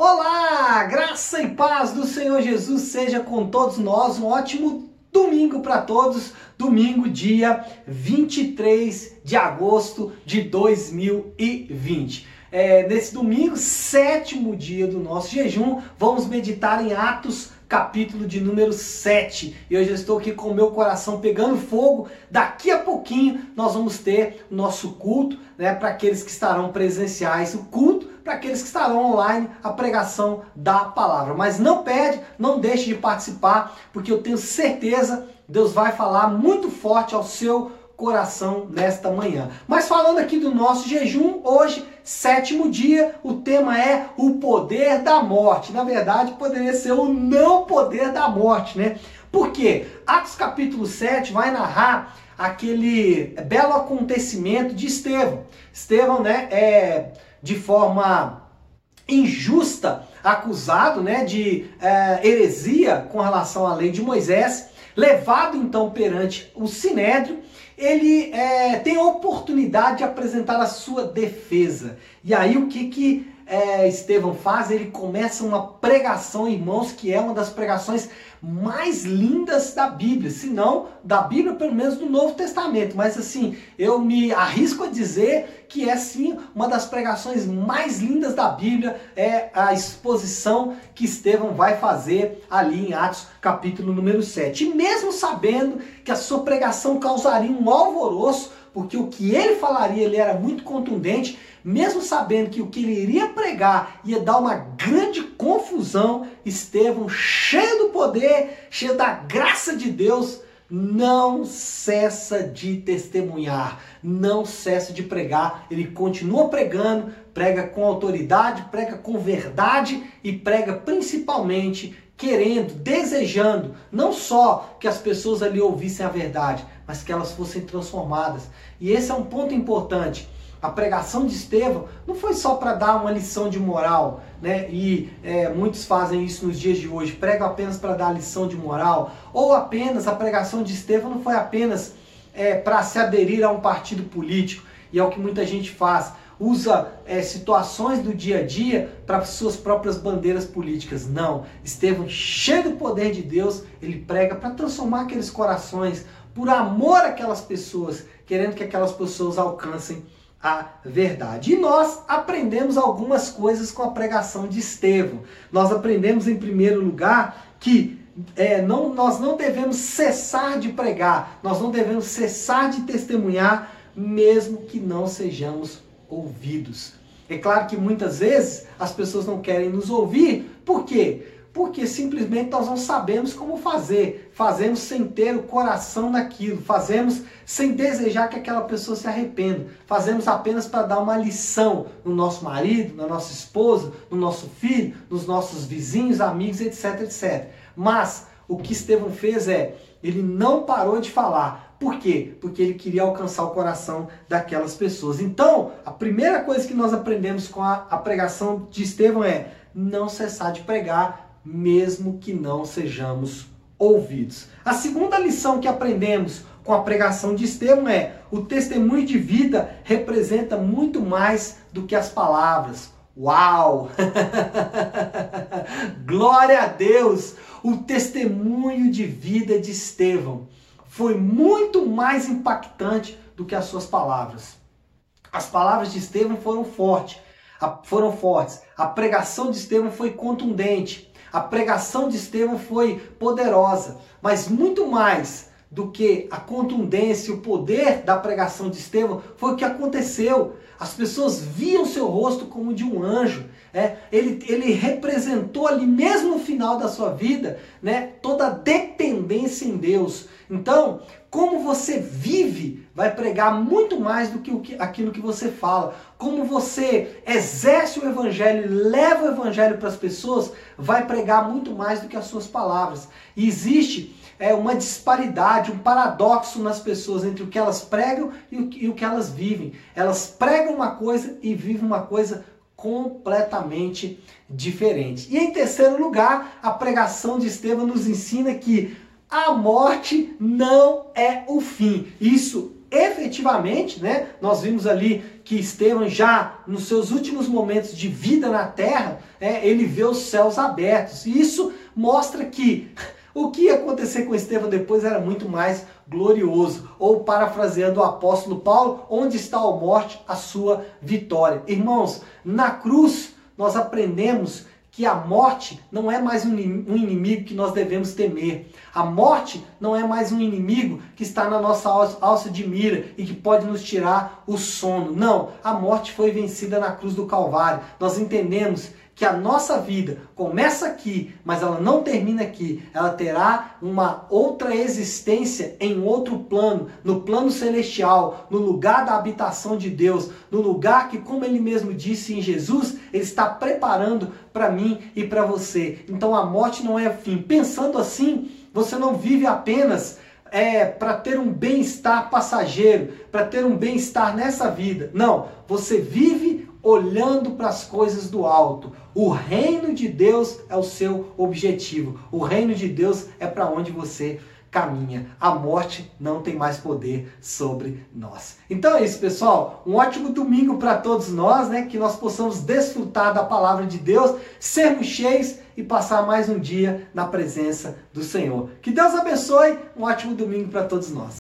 Olá, graça e paz do Senhor Jesus seja com todos nós. Um ótimo domingo para todos. Domingo, dia 23 de agosto de 2020. É, nesse domingo, sétimo dia do nosso jejum, vamos meditar em Atos capítulo de número 7. E hoje eu estou aqui com o meu coração pegando fogo. Daqui a pouquinho nós vamos ter o nosso culto, né, para aqueles que estarão presenciais, o culto para aqueles que estarão online, a pregação da palavra. Mas não perde, não deixe de participar, porque eu tenho certeza Deus vai falar muito forte ao seu coração nesta manhã. Mas falando aqui do nosso jejum, hoje, sétimo dia, o tema é o poder da morte. Na verdade, poderia ser o não poder da morte, né? Por quê? Atos capítulo 7 vai narrar aquele belo acontecimento de Estevão. Estevão, né, é de forma injusta acusado né, de é, heresia com relação à lei de Moisés, levado então perante o Sinédrio, ele é, tem a oportunidade de apresentar a sua defesa. E aí o que, que é, Estevão faz? Ele começa uma pregação, irmãos, que é uma das pregações mais lindas da Bíblia, se não da Bíblia, pelo menos do Novo Testamento. Mas assim, eu me arrisco a dizer que é sim uma das pregações mais lindas da Bíblia, é a exposição que Estevão vai fazer ali em Atos, capítulo número 7. E mesmo sabendo que a sua pregação causaria um alvoroço, porque o que ele falaria ele era muito contundente, mesmo sabendo que o que ele iria pregar ia dar uma grande confusão, Estevão, cheio poder, cheio da graça de Deus, não cessa de testemunhar, não cessa de pregar, ele continua pregando, prega com autoridade, prega com verdade e prega principalmente querendo, desejando, não só que as pessoas ali ouvissem a verdade, mas que elas fossem transformadas. E esse é um ponto importante. A pregação de Estevão não foi só para dar uma lição de moral, né? E é, muitos fazem isso nos dias de hoje, pregam apenas para dar lição de moral, ou apenas a pregação de Estevão não foi apenas é, para se aderir a um partido político, e é o que muita gente faz, usa é, situações do dia a dia para suas próprias bandeiras políticas. Não, Estevão, cheio do poder de Deus, ele prega para transformar aqueles corações, por amor àquelas pessoas, querendo que aquelas pessoas alcancem a verdade. E nós aprendemos algumas coisas com a pregação de Estevão. Nós aprendemos, em primeiro lugar, que é, não, nós não devemos cessar de pregar, nós não devemos cessar de testemunhar, mesmo que não sejamos ouvidos. É claro que muitas vezes as pessoas não querem nos ouvir, por quê? Porque simplesmente nós não sabemos como fazer. Fazemos sem ter o coração naquilo, fazemos sem desejar que aquela pessoa se arrependa. Fazemos apenas para dar uma lição no nosso marido, na nossa esposa, no nosso filho, nos nossos vizinhos, amigos, etc, etc. Mas o que Estevão fez é, ele não parou de falar. Por quê? Porque ele queria alcançar o coração daquelas pessoas. Então, a primeira coisa que nós aprendemos com a, a pregação de Estevão é não cessar de pregar, mesmo que não sejamos ouvidos. A segunda lição que aprendemos com a pregação de Estevão é: o testemunho de vida representa muito mais do que as palavras. Uau! Glória a Deus! O testemunho de vida de Estevão foi muito mais impactante do que as suas palavras. As palavras de Estevão foram fortes, foram fortes. A pregação de Estevão foi contundente. A pregação de Estevão foi poderosa, mas muito mais do que a contundência, o poder da pregação de Estevão foi o que aconteceu. As pessoas viam seu rosto como de um anjo. É, ele, ele representou ali, mesmo no final da sua vida, né, toda a dependência em Deus. Então, como você vive vai pregar muito mais do que, aquilo que você fala. Como você exerce o evangelho, leva o evangelho para as pessoas, vai pregar muito mais do que as suas palavras. E existe é, uma disparidade, um paradoxo nas pessoas entre o que elas pregam e o, e o que elas vivem. Elas pregam uma coisa e vivem uma coisa completamente diferente. E em terceiro lugar, a pregação de Estevão nos ensina que a morte não é o fim. Isso efetivamente, né, nós vimos ali que Estevão já nos seus últimos momentos de vida na terra, é, ele vê os céus abertos. E isso mostra que o que ia acontecer com Estevão depois era muito mais glorioso. Ou parafraseando o apóstolo Paulo, onde está a morte, a sua vitória. Irmãos, na cruz nós aprendemos que a morte não é mais um inimigo que nós devemos temer. A morte não é mais um inimigo que está na nossa alça de mira e que pode nos tirar o sono. Não, a morte foi vencida na cruz do Calvário. Nós entendemos que a nossa vida começa aqui, mas ela não termina aqui. Ela terá uma outra existência em outro plano, no plano celestial, no lugar da habitação de Deus, no lugar que, como ele mesmo disse em Jesus, ele está preparando para mim e para você. Então a morte não é fim. Pensando assim, você não vive apenas é, para ter um bem-estar passageiro, para ter um bem-estar nessa vida. Não, você vive olhando para as coisas do alto. O reino de Deus é o seu objetivo. O reino de Deus é para onde você caminha. A morte não tem mais poder sobre nós. Então é isso, pessoal. Um ótimo domingo para todos nós, né? Que nós possamos desfrutar da palavra de Deus, sermos cheios e passar mais um dia na presença do Senhor. Que Deus abençoe. Um ótimo domingo para todos nós.